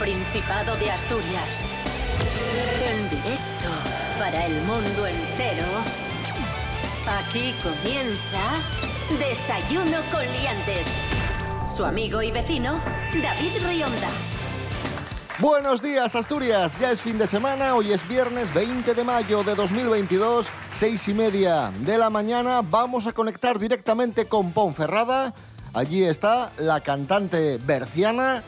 Principado de Asturias. En directo para el mundo entero. Aquí comienza Desayuno con Liantes. Su amigo y vecino, David Rionda. Buenos días, Asturias. Ya es fin de semana. Hoy es viernes 20 de mayo de 2022, seis y media de la mañana. Vamos a conectar directamente con Ponferrada. Allí está la cantante berciana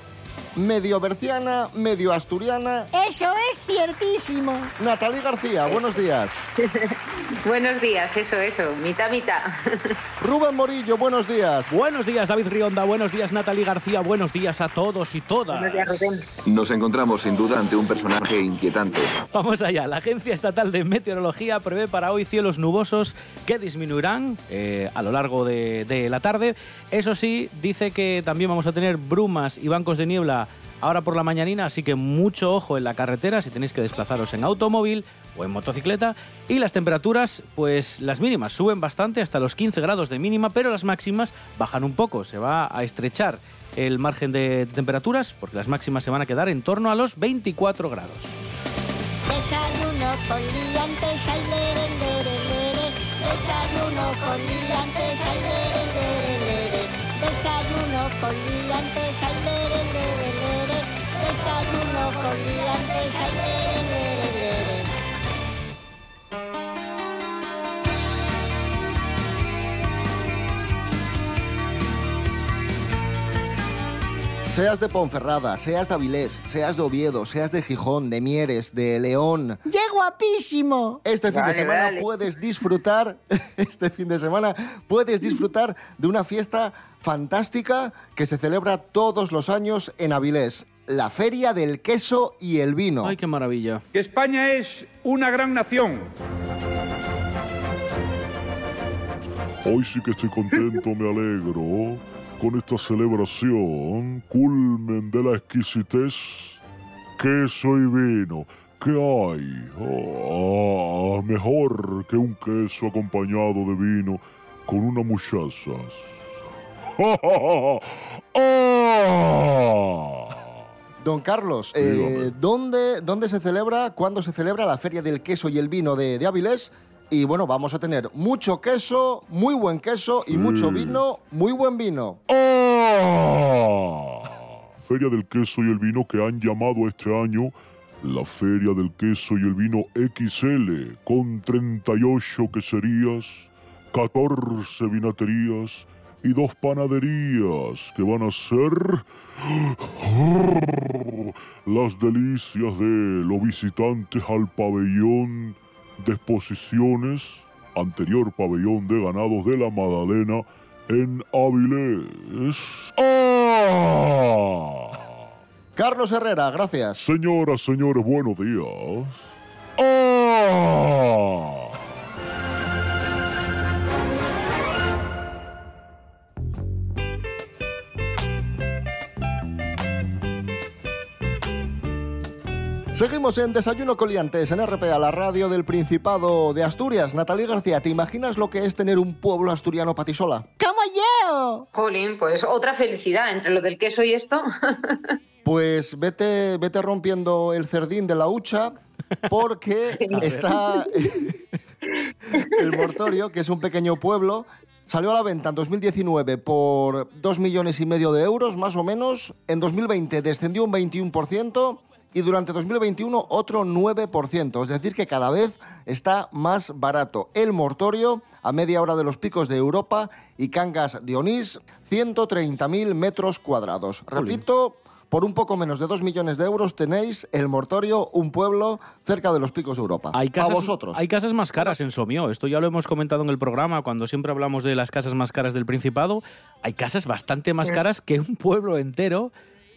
medio berciana, medio asturiana. Eso es ciertísimo. Natalie García, buenos días. buenos días, eso, eso, mitad, mitad. Rubén Morillo, buenos días. Buenos días, David Rionda, buenos días, Natalie García, buenos días a todos y todas. Buenos días, Rubén. Nos encontramos sin duda ante un personaje inquietante. Vamos allá, la Agencia Estatal de Meteorología prevé para hoy cielos nubosos que disminuirán eh, a lo largo de, de la tarde. Eso sí, dice que también vamos a tener brumas y bancos de niebla ahora por la mañanina, así que mucho ojo en la carretera si tenéis que desplazaros en automóvil o en motocicleta. Y las temperaturas, pues las mínimas suben bastante, hasta los 15 grados de mínima, pero las máximas bajan un poco. Se va a estrechar el margen de temperaturas porque las máximas se van a quedar en torno a los 24 grados. Desayuno con liantes, ay, lere. Desayuno con. Desayuno con liantes, ay. Seas de Ponferrada, seas de Avilés, seas de Oviedo, seas de Gijón, de Mieres, de León. ¡Qué guapísimo! Este fin de semana vale. puedes disfrutar, este fin de semana puedes disfrutar de una fiesta fantástica que se celebra todos los años en Avilés, la Feria del Queso y el Vino. Ay, qué maravilla. que España es una gran nación. Hoy sí que estoy contento, me alegro, con esta celebración, culmen de la exquisitez, queso y vino. ¿Qué hay? Ah, mejor que un queso acompañado de vino con una muchacha. ¡Ah! Don Carlos, eh. ¿dónde, ¿dónde se celebra, cuándo se celebra la Feria del Queso y el Vino de, de Avilés? Y bueno, vamos a tener mucho queso, muy buen queso y mucho vino, muy buen vino. ¡Ah! Feria del queso y el vino que han llamado este año la Feria del queso y el vino XL, con 38 queserías, 14 vinaterías y dos panaderías que van a ser las delicias de los visitantes al pabellón de exposiciones, anterior pabellón de ganados de la Madalena en Avilés. ¡Ah! Carlos Herrera, gracias. Señoras, señores, buenos días. ¡Ah! Seguimos en Desayuno Coliantes en RPA, la radio del Principado de Asturias. Natalia García, ¿te imaginas lo que es tener un pueblo asturiano para ti sola? ¡Como yo! Jolín, pues otra felicidad entre lo del queso y esto. Pues vete, vete rompiendo el cerdín de la hucha porque está el Mortorio, que es un pequeño pueblo, salió a la venta en 2019 por 2 millones y medio de euros, más o menos. En 2020 descendió un 21% y durante 2021 otro 9%. Es decir, que cada vez está más barato. El Mortorio, a media hora de los picos de Europa, y Cangas de Onís, 130.000 metros cuadrados. Repito, por un poco menos de 2 millones de euros tenéis el Mortorio, un pueblo cerca de los picos de Europa. Hay casas, vosotros. hay casas más caras en Somio. Esto ya lo hemos comentado en el programa cuando siempre hablamos de las casas más caras del Principado. Hay casas bastante más caras que un pueblo entero.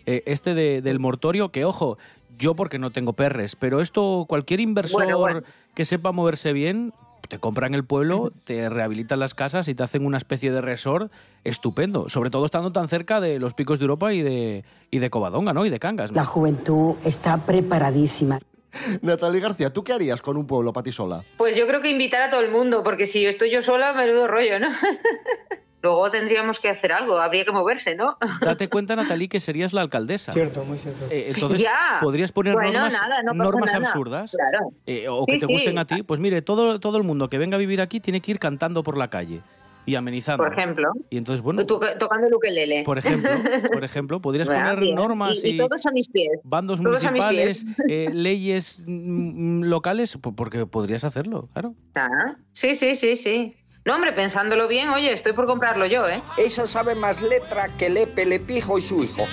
Eh, este de- del mortorio, que ojo, yo porque no tengo perres, pero esto cualquier inversor Bueno, bueno. que sepa moverse bien, te compran el pueblo, te rehabilitan las casas y te hacen una especie de resort estupendo. Sobre todo estando tan cerca de los picos de Europa y de, y de Covadonga, ¿no? Y de Cangas. ¿no? La juventud está preparadísima. Natalie García, ¿tú qué harías con un pueblo para ti sola? Pues yo creo que invitar a todo el mundo, porque si estoy yo sola, menudo rollo, ¿no? luego tendríamos que hacer algo, habría que moverse, ¿no? Date cuenta, Natalie, que serías la alcaldesa. Cierto, muy cierto. Eh, entonces, Ya. podrías poner Bueno, normas, nada, no pasa normas nada. absurdas Claro. eh, o que Sí, te sí. gusten a ti. Pues mire, todo, todo el mundo que venga a vivir aquí tiene que ir cantando por la calle y amenizando. Por ejemplo. Y entonces, bueno, tocando el ukelele. por ejemplo, por ejemplo, podrías poner bien. normas y, y todos a mis pies. bandos todos municipales, pies. eh, leyes mm, locales, po- porque podrías hacerlo, claro. Ah, sí, sí, sí, sí. No, hombre, pensándolo bien, oye, estoy por comprarlo yo, ¿eh? Esa sabe más letra que Lepe, Lepijo y su hijo.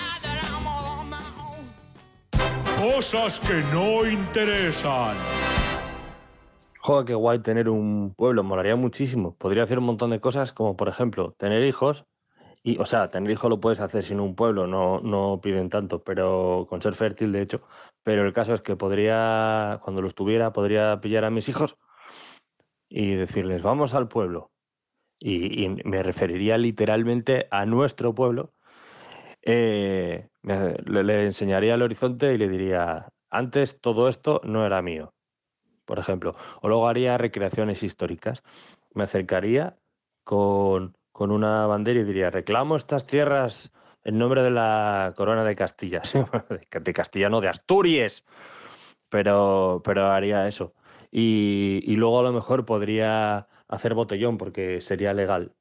Cosas que no interesan. Joder, qué guay tener un pueblo, molaría muchísimo. Podría hacer un montón de cosas, como por ejemplo, tener hijos. Y, o sea, tener hijos lo puedes hacer sin un pueblo, no, no piden tanto, pero con ser fértil, de hecho. Pero el caso es que podría, cuando los tuviera, podría pillar a mis hijos y decirles, vamos al pueblo. Y, me referiría literalmente a nuestro pueblo. Eh, le, le enseñaría el horizonte y le diría, antes todo esto no era mío por ejemplo. O luego haría recreaciones históricas. Me acercaría con, con una bandera y diría, reclamo estas tierras en nombre de la corona de Castilla. De Castilla, no, de Asturias. Pero, pero haría eso. Y, luego a lo mejor podría hacer botellón porque sería legal.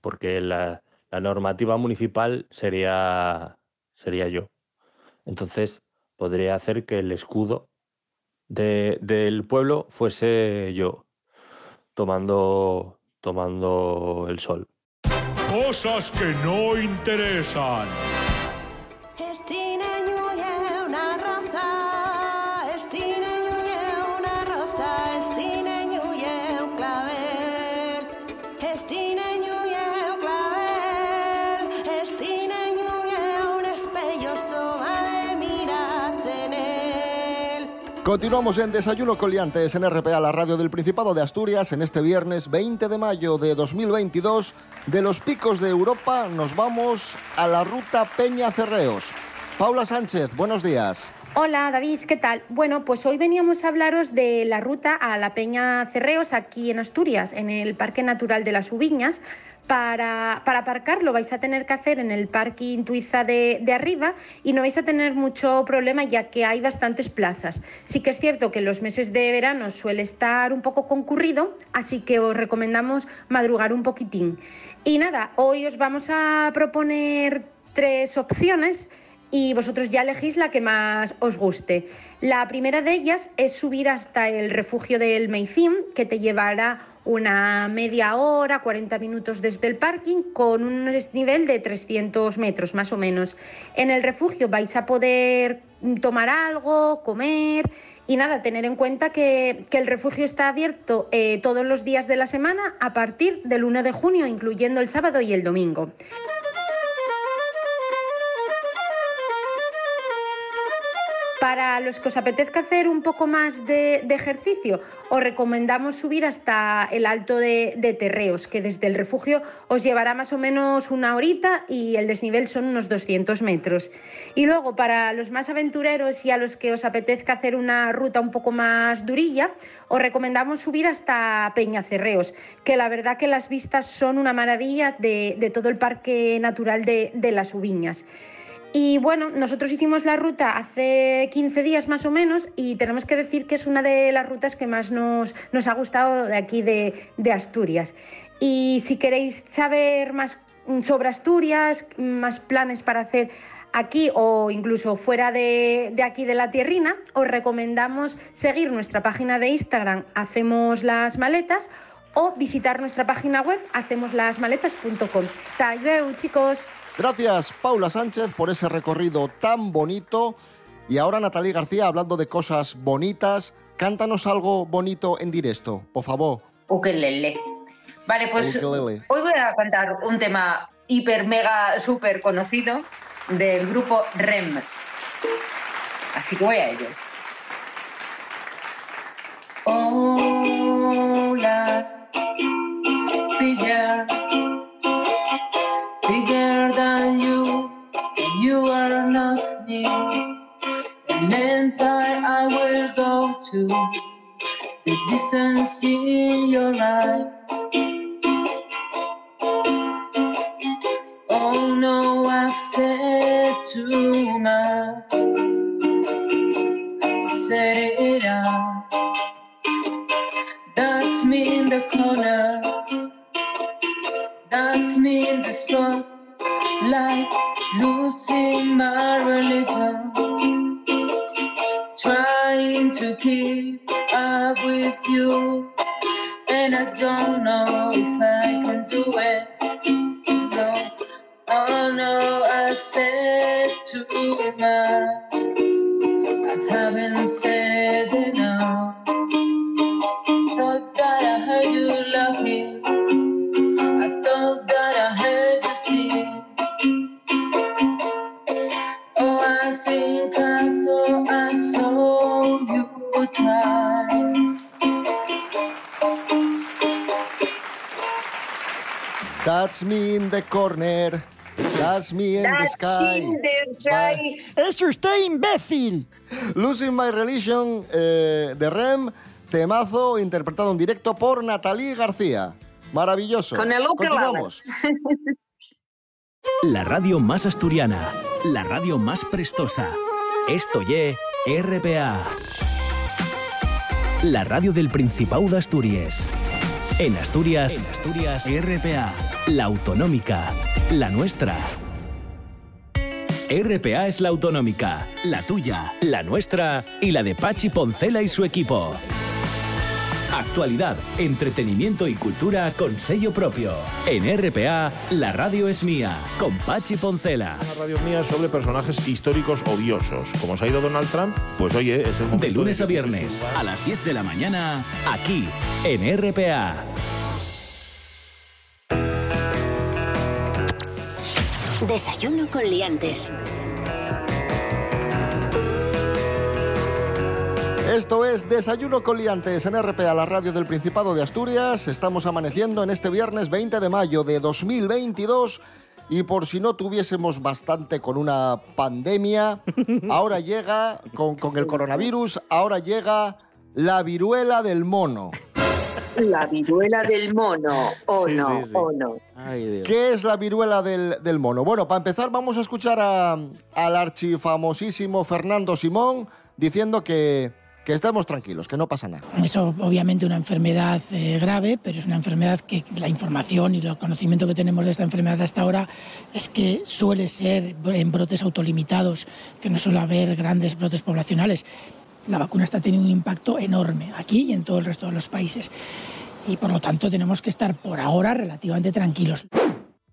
Porque la, normativa municipal sería, sería yo. Entonces podría hacer que el escudo de- del pueblo fuese yo, tomando, tomando el sol. Cosas que no interesan. Continuamos en Desayuno con Liantes en RPA, la radio del Principado de Asturias, en este viernes 20 de mayo de 2022. De los picos de Europa nos vamos a la ruta Peña Cerreos. Paula Sánchez, buenos días. Hola David, ¿qué tal? Bueno, pues hoy veníamos a hablaros de la ruta a la Peña Cerreos aquí en Asturias, en el Parque Natural de las Ubiñas. Para, para lo vais a tener que hacer en el parking Tuiza de, de arriba y no vais a tener mucho problema ya que hay bastantes plazas. Sí que es cierto que en los meses de verano suele estar un poco concurrido, así que os recomendamos madrugar un poquitín. Y nada, hoy os vamos a proponer tres opciones y vosotros ya elegís la que más os guste. La primera de ellas es subir hasta el refugio del Meicín, que te llevará una media hora, 40 minutos desde el parking, con un desnivel de 300 metros más o menos. En el refugio vais a poder tomar algo, comer y nada, tener en cuenta que, que el refugio está abierto eh, todos los días de la semana a partir del 1 de junio, incluyendo el sábado y el domingo. Para los que os apetezca hacer un poco más de, ejercicio, os recomendamos subir hasta el alto de, Terreos, que desde el refugio os llevará más o menos una horita y el desnivel son unos 200 metros. Y luego, para los más aventureros y a los que os apetezca hacer una ruta un poco más durilla, os recomendamos subir hasta Peñacerreos, que la verdad que las vistas son una maravilla de, de todo el Parque Natural de, de las Ubiñas. Y bueno, nosotros hicimos la ruta hace 15 días más o menos y tenemos que decir que es una de las rutas que más nos, nos ha gustado de aquí de, Asturias. Y si queréis saber más sobre Asturias, más planes para hacer aquí o incluso fuera de, de, aquí de la tierrina, os recomendamos seguir nuestra página de Instagram, Hacemos las Maletas, o visitar nuestra página web, hacemoslasmaletas.com. Hasta chicos. Gracias, Paula Sánchez, por ese recorrido tan bonito. Y ahora, Natalie García, hablando de cosas bonitas, cántanos algo bonito en directo, por favor. Ukelele. Vale, pues Ukelele. hoy voy a cantar un tema hiper, mega, súper conocido del grupo REM. Así que voy a ello. Hola, it's not near. And inside I will go to the distance in your eyes. Oh no, I've said too much. I said it out. That's me in the corner. Corner. That's me in the sky. ¡Es usted imbécil! Losing My Religion eh, de Rem, temazo interpretado en directo por Natalie García. Maravilloso. Con el. Continuamos. La radio más asturiana, la radio más prestosa. Esto ye RPA. La radio del Principado de Asturias. En Asturias, en Asturias, RPA, la autonómica, la nuestra. RPA es la autonómica, la tuya, la nuestra y la de Pachi Poncela y su equipo. Actualidad, entretenimiento y cultura con sello propio. En RPA, la radio es mía, con Pachi Poncela. Una radio mía sobre personajes históricos odiosos. Como se ha ido Donald Trump, pues oye, es el momento De lunes a viernes, a las 10 de la mañana, aquí, en RPA. Desayuno con liantes. Esto es Desayuno con Liantes en RPA, la radio del Principado de Asturias. Estamos amaneciendo en este viernes 20 de mayo de 2022 y por si no tuviésemos bastante con una pandemia, ahora llega, con, con el coronavirus, ahora llega la viruela del mono. La viruela del mono. Oh Sí, no, sí, sí. oh no. ¿Qué es la viruela del, del mono? Bueno, para empezar vamos a escuchar a- al archifamosísimo Fernando Simón diciendo que, que estemos tranquilos, que no pasa nada. Es obviamente una enfermedad eh, grave, pero es una enfermedad que la información y el conocimiento que tenemos de esta enfermedad hasta ahora es que suele ser en brotes autolimitados, que no suele haber grandes brotes poblacionales. La vacuna está teniendo un impacto enorme aquí y en todo el resto de los países. Y por lo tanto tenemos que estar por ahora relativamente tranquilos.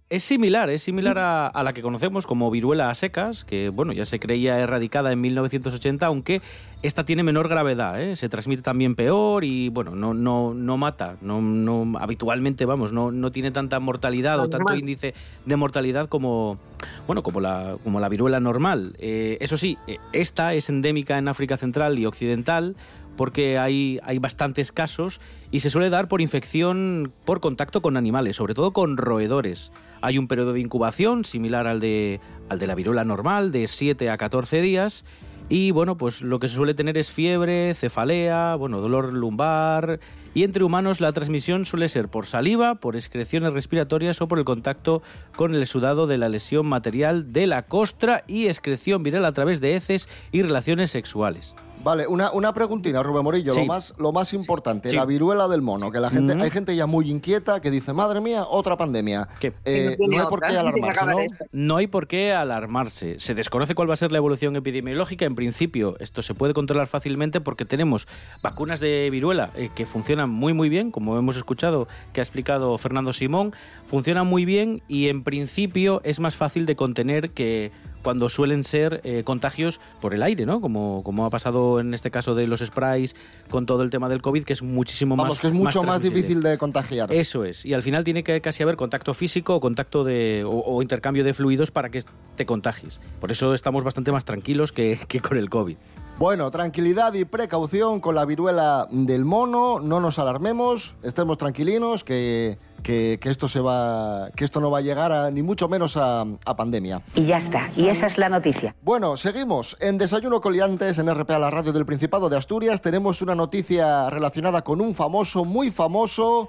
Es similar, es similar a, a la que conocemos como viruela a secas, que bueno, ya se creía erradicada en 1980, aunque esta tiene menor gravedad, ¿eh? se transmite también peor y bueno, no, no, no mata, no, no, habitualmente vamos, no, no tiene tanta mortalidad o tanto índice de mortalidad como, bueno, como la, como la viruela normal. Eh, eso sí, eh, esta es endémica en África Central y Occidental porque hay, hay bastantes casos y se suele dar por infección por contacto con animales, sobre todo con roedores. Hay un periodo de incubación similar al de, al de la viruela normal, de 7 a 14 días. Y bueno, pues lo que se suele tener es fiebre, cefalea, bueno, dolor lumbar. Y entre humanos la transmisión suele ser por saliva, por excreciones respiratorias o por el contacto con el sudado de la lesión material de la costra y excreción viral a través de heces y relaciones sexuales. Vale, una, una preguntina, Rubén Morillo, Sí. lo, más, lo más importante, Sí. la viruela del mono, que la gente, hay gente ya muy inquieta que dice, madre mía, otra pandemia. Eh, no hay por qué alarmarse, ¿no? No hay por qué alarmarse. Se desconoce cuál va a ser la evolución epidemiológica. En principio, esto se puede controlar fácilmente porque tenemos vacunas de viruela eh, que funcionan muy, muy bien, como hemos escuchado que ha explicado Fernando Simón. Funcionan muy bien y en principio es más fácil de contener que cuando suelen ser eh, contagios por el aire, ¿no? Como, como ha pasado en este caso de los sprays con todo el tema del COVID, que es muchísimo Vamos, más que es mucho más, difícil de contagiar. Eso es. Y al final tiene que casi haber contacto físico o contacto de. o, o intercambio de fluidos para que te contagies. Por eso estamos bastante más tranquilos que, que con el COVID. Bueno, tranquilidad y precaución con la viruela del mono, no nos alarmemos, estemos tranquilinos, que, que, que esto se va, que esto no va a llegar a, ni mucho menos a, a pandemia. Y ya está, y esa es la noticia. Bueno, seguimos. En Desayuno Coliantes, en RPA, la radio del Principado de Asturias, tenemos una noticia relacionada con un famoso, muy famoso.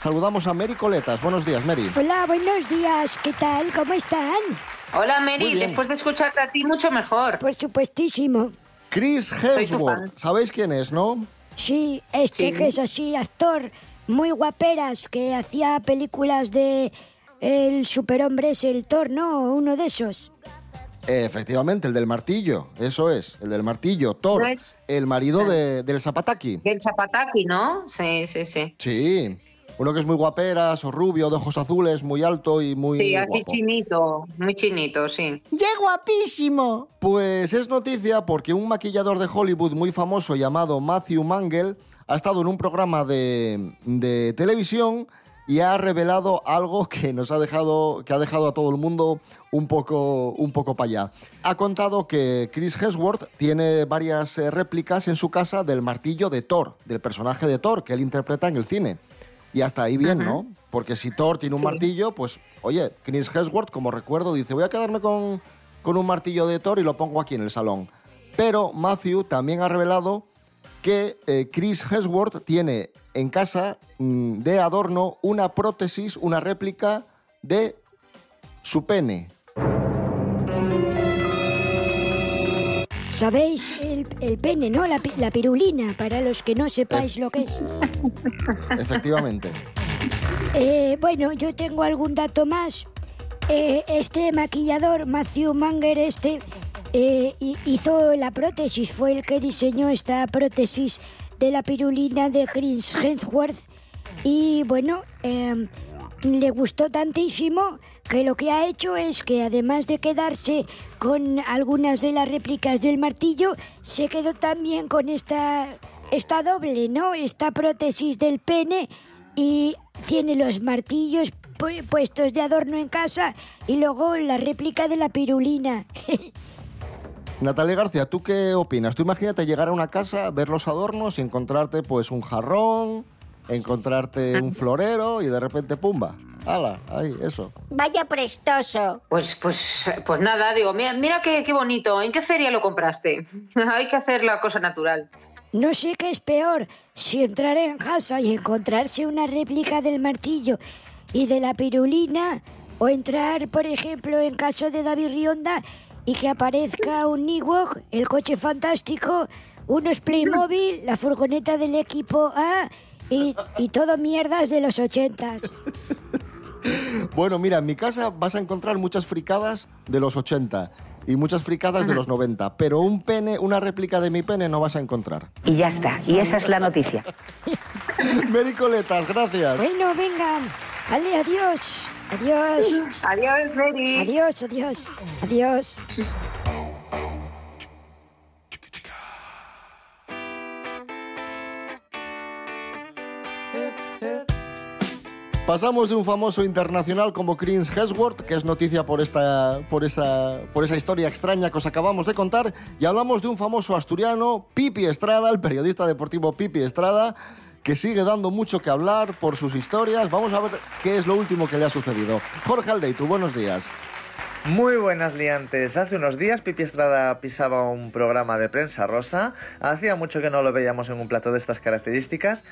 Saludamos a Mary Coletas. Buenos días, Mary. Hola, buenos días. ¿Qué tal? ¿Cómo están? Hola, Mary. Después de escucharte a ti, mucho mejor. Por supuestísimo. Chris Hemsworth. ¿sabéis quién es, no? Sí, este Sí. que es así, actor muy guaperas, que hacía películas de el superhombre es el Thor, ¿no? Uno de esos. Efectivamente, el del martillo, eso es, el del martillo, Thor, ¿No es? el marido de- del Zapataki. Del Zapataki, ¿no? Sí, sí, sí. Sí, uno que es muy guaperas, o rubio, de ojos azules, muy alto y muy Sí, así guapo. chinito, muy chinito, sí. ¡Qué guapísimo! Pues es noticia porque un maquillador de Hollywood muy famoso llamado Matthew Mangle ha estado en un programa de, de televisión y ha revelado algo que nos ha dejado, que ha dejado a todo el mundo un poco, un poco para allá. Ha contado que Chris Hemsworth tiene varias eh, réplicas en su casa del martillo de Thor, del personaje de Thor que él interpreta en el cine. Y hasta ahí bien, ¿no? Porque si Thor tiene un Sí. martillo, pues, oye, Chris Hemsworth, como recuerdo, dice, voy a quedarme con, con un martillo de Thor y lo pongo aquí en el salón. Pero Matthew también ha revelado que eh, Chris Hemsworth tiene en casa mm, de adorno una prótesis, una réplica de su pene. ¿Sabéis? El, el pene, ¿no? La, la pirulina, para los que no sepáis lo que es. Efectivamente. Eh, bueno, yo tengo algún dato más. Eh, este maquillador, Matthew Manger, este, eh, hi- hizo la prótesis, fue el que diseñó esta prótesis de la pirulina de Chris Hemsworth. Y bueno, eh, le gustó tantísimo que lo que ha hecho es que además de quedarse con algunas de las réplicas del martillo, se quedó también con esta, esta doble, ¿no? Esta prótesis del pene y tiene los martillos pu- puestos de adorno en casa y luego la réplica de la pirulina. Natalia García, ¿tú qué opinas? Tú imagínate llegar a una casa, ver los adornos y encontrarte pues un jarrón, encontrarte un florero y de repente pumba. ¡Hala! Ahí, eso. Vaya prestoso. Pues, pues, pues nada, digo, mira, mira qué, qué bonito. ¿En qué feria lo compraste? Hay que hacer la cosa natural. No sé qué es peor, si entrar en casa y encontrarse una réplica del martillo y de la pirulina, o entrar, por ejemplo, en caso de David Rionda y que aparezca un Ewok, el coche fantástico, unos Playmobil, la furgoneta del equipo A y, y todo mierdas de los ochentas. Bueno, mira, en mi casa vas a encontrar muchas fricadas de los 80 y muchas fricadas de los 90, pero un pene, una réplica de mi pene no vas a encontrar. Y ya está. Y esa es la noticia. Mericoletas, gracias. Bueno, venga, vale, adiós, adiós. Adiós, Mary. Adiós, adiós, adiós. Pasamos de un famoso internacional como Chris Hemsworth, que es noticia por esta, por, esa, por esa historia extraña que os acabamos de contar, y hablamos de un famoso asturiano, Pipi Estrada, el periodista deportivo Pipi Estrada, que sigue dando mucho que hablar por sus historias. Vamos a ver qué es lo último que le ha sucedido. Jorge Aldeitu, buenos días. Muy buenas liantes. Hace unos días Pipi Estrada pisaba un programa de prensa rosa. Hacía mucho que no lo veíamos en un plato de estas características.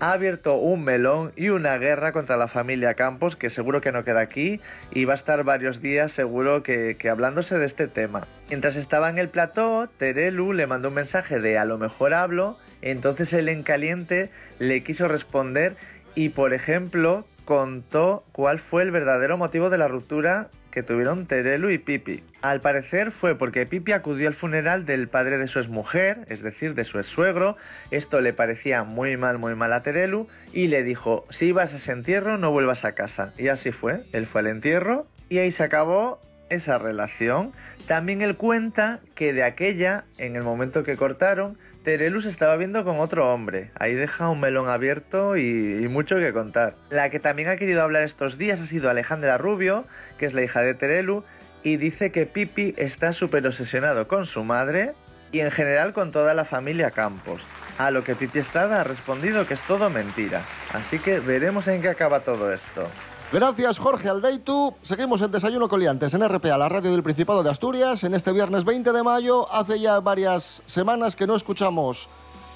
Ha abierto un melón y una guerra contra la familia Campos, que seguro que no queda aquí, y va a estar varios días seguro que, hablándose de este tema. Mientras estaba en el plató, Terelu le mandó un mensaje de a lo mejor hablo, entonces él en caliente le quiso responder y, por ejemplo, contó cuál fue el verdadero motivo de la ruptura que tuvieron Terelu y Pipi. Al parecer fue porque Pipi acudió al funeral del padre de su exmujer, es decir, de su exsuegro. Esto le parecía muy mal, muy mal a Terelu y le dijo, si vas a ese entierro no vuelvas a casa. Y así fue, él fue al entierro y ahí se acabó esa relación. También él cuenta que de aquella, en el momento que cortaron, Terelu se estaba viendo con otro hombre. Ahí deja un melón abierto y, y mucho que contar. La que también ha querido hablar estos días ha sido Alejandra Rubio, que es la hija de Terelu, y dice que Pipi está súper obsesionado con su madre y en general con toda la familia Campos. A lo que Pipi Estrada ha respondido que es todo mentira. Así que veremos en qué acaba todo esto. Gracias, Jorge Aldeitu. Seguimos en Desayuno Coliantes en RPA, la radio del Principado de Asturias, en este viernes 20 de mayo. Hace ya varias semanas que no escuchamos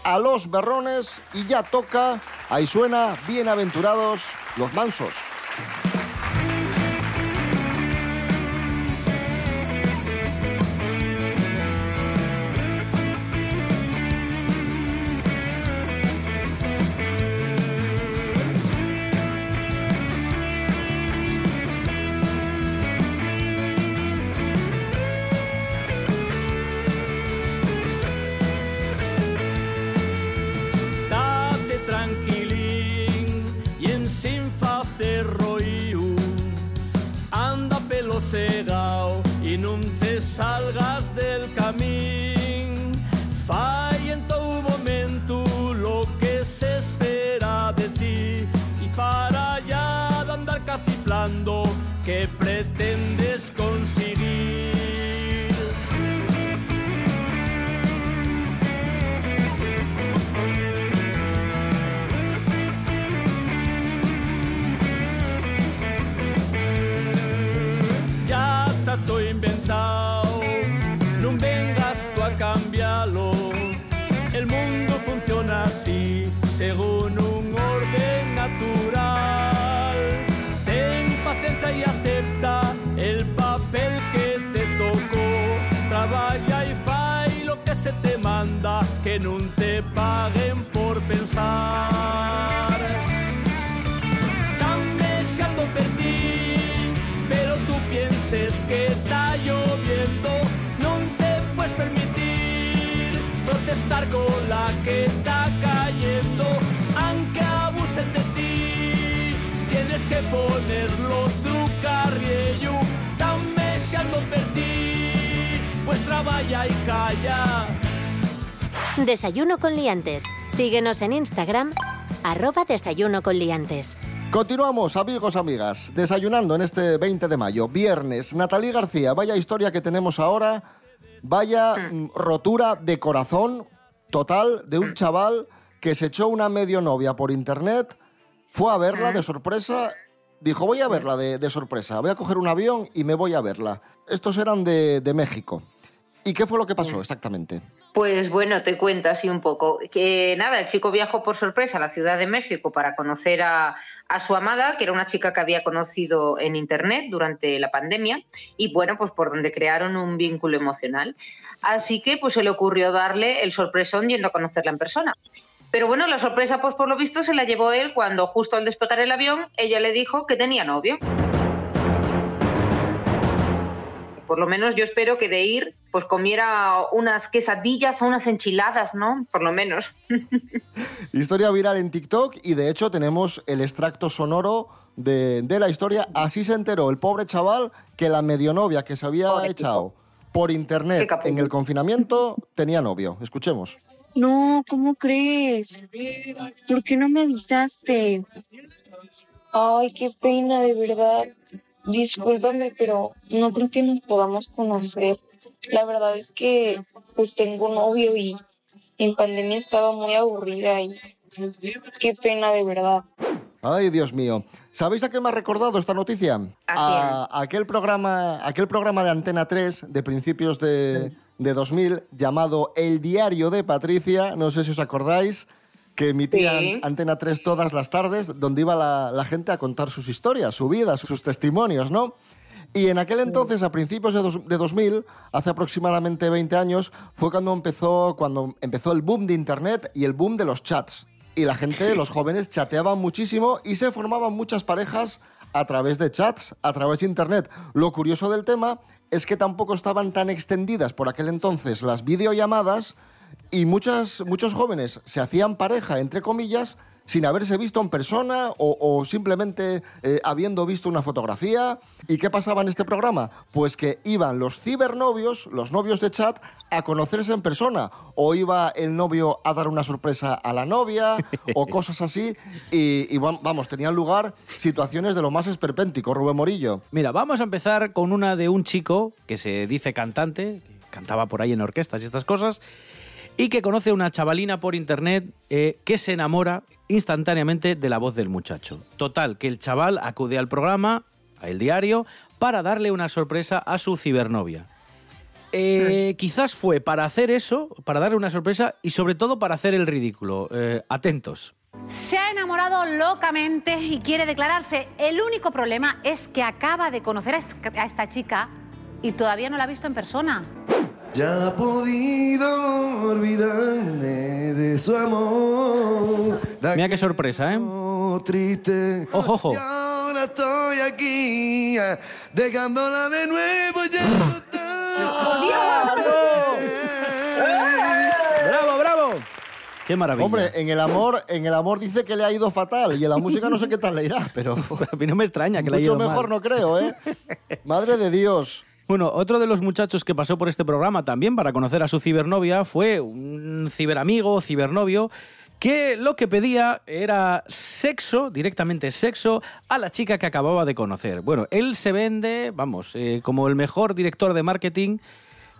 a los berrones y ya toca, ahí suena, bienaventurados los mansos. Así, según un orden natural. Ten paciencia y acepta el papel que te tocó. Trabaja y fai lo que se te manda, que no te paguen por pensar. Están deseando perdí, pero tú pienses que está lloviendo, no te puedes permitir protestar con la que está que ponerlo tu carriello, tan deseando perdí, pues trabaja y calla. Desayuno con liantes. Síguenos en Instagram, arroba desayuno con liantes. Continuamos, amigos, amigas, desayunando en este 20 de mayo, viernes. Natalie García, vaya historia que tenemos ahora, vaya mm, rotura de corazón total de un chaval que se echó una medio novia por internet, fue a verla de sorpresa, dijo, voy a verla de, de sorpresa, voy a coger un avión y me voy a verla. Estos eran de, de México. ¿Y qué fue lo que pasó exactamente? Pues bueno, te cuento así un poco. Que nada, el chico viajó por sorpresa a la Ciudad de México para conocer a, a su amada, que era una chica que había conocido en Internet durante la pandemia, y bueno, pues por donde crearon un vínculo emocional. Así que pues se le ocurrió darle el sorpresón yendo a conocerla en persona. Pero bueno, la sorpresa, pues por lo visto, se la llevó él cuando justo al despegar el avión, ella le dijo que tenía novio. Por lo menos yo espero que de ir, pues comiera unas quesadillas o unas enchiladas, ¿no? Por lo menos. Historia viral en TikTok y de hecho tenemos el extracto sonoro de, de la historia. Así se enteró el pobre chaval que la medionovia que se había echado por internet en el confinamiento tenía novio. Escuchemos. No, ¿cómo crees? ¿Por qué no me avisaste? Ay, qué pena, de verdad. Discúlpame, pero no creo que nos podamos conocer. La verdad es que pues tengo novio y en pandemia estaba muy aburrida y qué pena, de verdad. Ay, Dios mío. ¿Sabéis a qué me ha recordado esta noticia? A, aquel, programa, aquel programa de Antena 3 de principios de, de 2000 llamado El Diario de Patricia, no sé si os acordáis, que emitía Sí. Antena 3 todas las tardes, donde iba la, la gente a contar sus historias, su vida, sus testimonios, ¿no? Y en aquel entonces, a principios de, dos- de 2000, hace aproximadamente 20 años, fue cuando empezó, cuando empezó el boom de Internet y el boom de los chats. Y la gente, los jóvenes, chateaban muchísimo y se formaban muchas parejas a través de chats, a través de Internet. Lo curioso del tema es que tampoco estaban tan extendidas por aquel entonces las videollamadas y muchas, muchos jóvenes se hacían pareja, entre comillas, sin haberse visto en persona o, o simplemente eh, habiendo visto una fotografía. ¿Y qué pasaba en este programa? Pues que iban los cibernovios, los novios de chat, a conocerse en persona. O iba el novio a dar una sorpresa a la novia o cosas así. Y, y vam- vamos, tenían lugar situaciones de lo más esperpéntico, Rubén Morillo. Mira, vamos a empezar con una de un chico que se dice cantante, que cantaba por ahí en orquestas y estas cosas, y que conoce a una chavalina por internet eh, que se enamora instantáneamente de la voz del muchacho. Total, que el chaval acude al programa, a El Diario, para darle una sorpresa a su cibernovia. Eh, quizás fue para hacer eso, para darle una sorpresa y sobre todo para hacer el ridículo. Eh, atentos. Se ha enamorado locamente y quiere declararse. El único problema es que acaba de conocer a esta- a esta chica y todavía no la ha visto en persona. Ya ha podido olvidarme de su amor. Mira qué sorpresa, ¿eh? Triste. Ojo, ojo. Y ahora estoy aquí, eh, dejándola de nuevo. Ya. ¡Bravo, bravo! Qué maravilla. Hombre, en el amor, en el amor dice que le ha ido fatal y en la música no sé qué tal le irá, pero A mí no me extraña que le haya mucho ido mejor mal. no creo, ¿eh? Madre de Dios. Bueno, otro de los muchachos que pasó por este programa también para conocer a su cibernovia fue un ciberamigo, cibernovio, que lo que pedía era sexo, directamente sexo, a la chica que acababa de conocer. Bueno, él se vende, vamos, eh, como el mejor director de marketing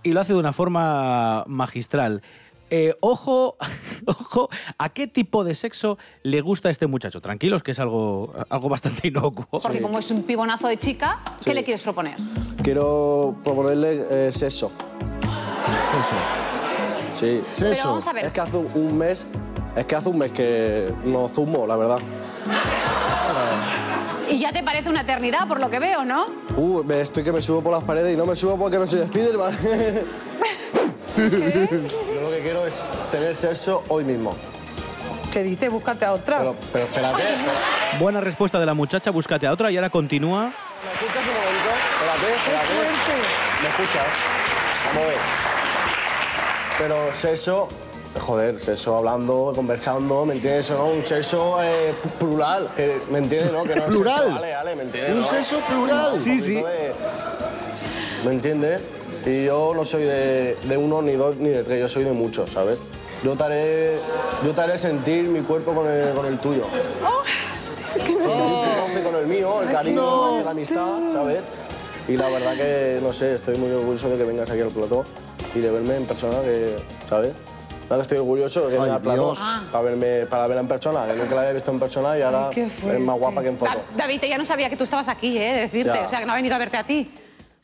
y lo hace de una forma magistral. Eh, ojo, ojo, ¿a qué tipo de sexo le gusta a este muchacho? Tranquilos, que es algo, algo bastante inocuo. Porque como es un pibonazo de chica, ¿qué Sí. le quieres proponer? Quiero proponerle eh, sexo. Sí. Pero vamos a ver. Es que hace un- mes, es que hace un mes que no zumo, la verdad. Y ya te parece una eternidad, por lo que veo, ¿no? Uh, me estoy que me subo por las paredes y no me subo porque no soy Spiderman. Que quiero es tener sexo hoy mismo. ¿Qué dice? Búscate a otra. Pero, pero espérate. Buena respuesta de la muchacha, búscate a otra y ahora continúa. ¿Me escuchas un momento? Espérate, espérate. ¿Me escuchas? Vamos a ver. Pero sexo, joder, sexo hablando, conversando, ¿me entiendes? Eso, ¿no? Un sexo eh, plural, que, ¿me entiendes? ¿no? Que no es Plural. sexo, vale, vale, ¿me entiendes? Un no? sexo plural. Sí, sí. de- ¿Me entiendes? Y yo no soy de, de uno, ni dos, ni de tres, yo soy de muchos, ¿sabes? Yo te haré, yo te haré sentir mi cuerpo con el, con el tuyo. Sí, un roce con el mío, el cariño, la amistad, ¿sabes? Y la verdad que, no sé, estoy muy orgulloso de que vengas aquí al plató y de verme en persona, que, ¿sabes? Nada, estoy orgulloso de que venga al plató. Ah. para, verme, para verla en persona, que nunca la había visto en persona y ahora qué es más guapa que en foto. Da- David, ya no sabía que tú estabas aquí, ¿eh? Decirte. Ya. O sea, que no ha venido a verte a ti.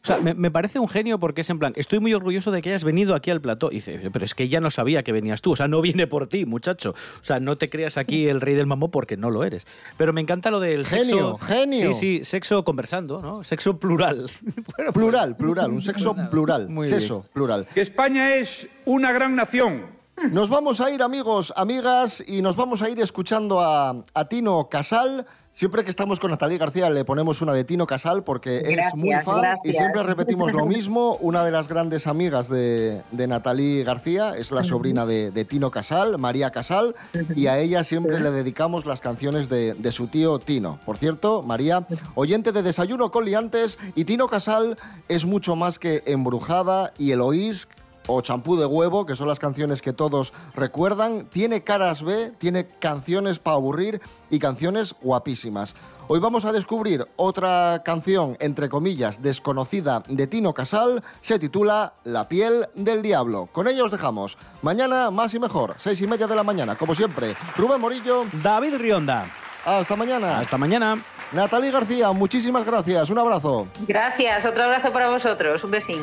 O sea, me, me parece un genio porque es en plan, estoy muy orgulloso de que hayas venido aquí al plató. Y dice, pero es que ya no sabía que venías tú. O sea, no viene por ti, muchacho. O sea, no te creas aquí el rey del mambo porque no lo eres. Pero me encanta lo del Genio, sexo. genio. Sí, sí, sexo conversando, ¿no? Sexo plural. Plural, plural, un sexo plural. Muy sexo bien. plural. Que España es una gran nación. Nos vamos a ir, amigos, amigas, y nos vamos a ir escuchando a, a Tino Casal. Siempre que estamos con Natalie García le ponemos una de Tino Casal porque es muy fan y siempre repetimos lo mismo. Una de las grandes amigas de, de Natalie García es la sobrina de, de Tino Casal, María Casal, y a ella siempre le dedicamos las canciones de, de su tío Tino. Por cierto, María, oyente de Desayuno con Liantes, y Tino Casal es mucho más que Embrujada y Eloís, o Champú de Huevo, que son las canciones que todos recuerdan. Tiene caras B, tiene canciones para aburrir y canciones guapísimas. Hoy vamos a descubrir otra canción, entre comillas, desconocida de Tino Casal. Se titula La piel del diablo. Con ella os dejamos. Mañana más y mejor, seis y media de la mañana, como siempre. Rubén Morillo. David Rionda. Hasta mañana. Hasta mañana. Natalie García, muchísimas gracias. Un abrazo. Gracias, otro abrazo para vosotros. Un besín.